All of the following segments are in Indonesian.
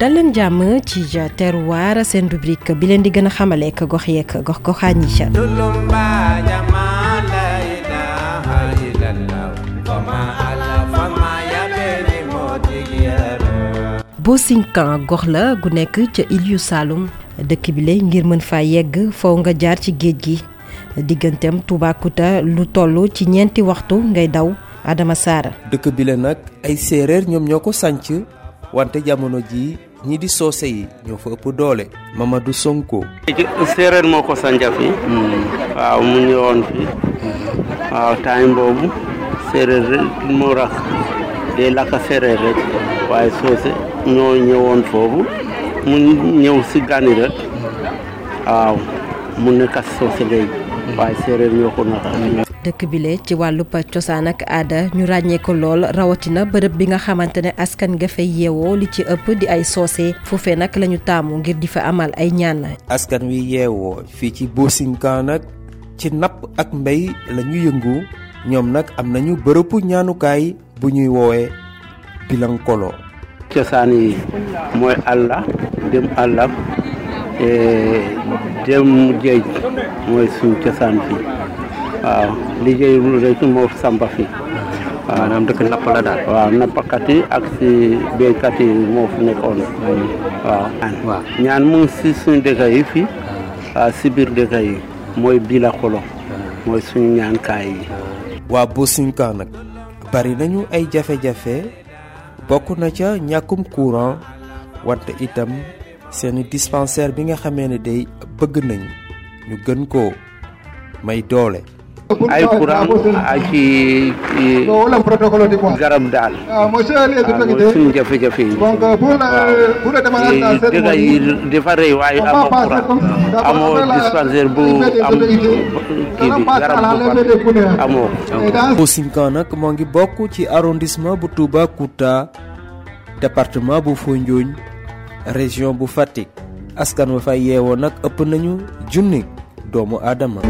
dal leen jàmm ci terroir seen rubrique bi leen di gën a xamale ak gox yeeg gox goxaan yi Bosinkan gox la gu nekk ca Iliou Saloum dëkk bi la ngir mën faa yegg foo nga jaar ci géej gi digganteem Toubacouta lu toll ci ñeenti waxtu ngay daw Adama Sarr. dëkk bi la nag ay séeréer ñoom ñoo ko sanc wante jamono ji ñii di soose yi ñoo fa ëpp doole. Mamadou Sonko. séeréer moo ko sanja fi. Waaw mu ñëwoon fi. Waaw time boobu séeréer rek moo rax. Day lakka séeréer rek. Waaye soose ñoo ñëwoon foofu. Mu ñëw si gani rek. Waaw mu nekk soose léegi. Waaye séeréer ñoo ko naka dëkk bi le ci wàllu cosaan ak aada ñu ràññee ko lool rawatina bërëb bi nga xamante ne askan nga fay yeewoo li ci ëpp di ay soose. Foofee nag la ñu taamu ngir di fa amal ay ñaan. askan wi yeewoo fii ci Bosinkan nag ci napp ak mbéy la ñu yëngu. Ñoom nag am nañu bërëbu ñaanukaay bu ñuy woowee bilankolo. Cosaan yi mooy àlla dem àlla dem géej mooy suñ cosaan fii waaw liggéey rek moo samba fi waaw maanaam dëkk napp la daal waaw nappkat yi ak si béykat yi moo fi nekkoon waaw ñaan mu si suñu dëkk yi fii waaw si biir dëkk yi mooy bila xolo mooy suñu ñaan kaay yi waa Bosinkan nag bari nañu ay jafe-jafe bokk na ca ñàkkum courant wante itam seeni dispensaire bi nga xamee ne day bëgg nañ ñu gën koo may doole ay courant ci garab daal mooy suñu jafe-jafe yi waaw dëgg yi dafa rëy waaye amoo courant amoo dispensaire bu. Am bi garab bu Bosinkan nag moo ngi bokk ci arrondissement bu Toubacouta département bu Foundiougne région bu Fatick askan wa fa nag ëpp nañu junni doomu aadama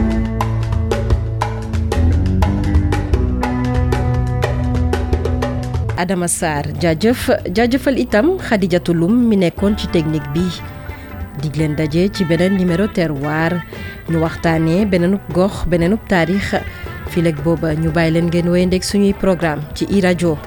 Adama Sarr. Jaajëf jaajëfal itam Khadijatou Loum mi nekkoon ci technique bi. Dig leen daje ci beneen numéro terroir. Ñu waxtaanee beneenub gox beneenub taarix. Fileeg booba ñu bàyyi leen ngeen wéyandeeg suñuy programme ci i rajo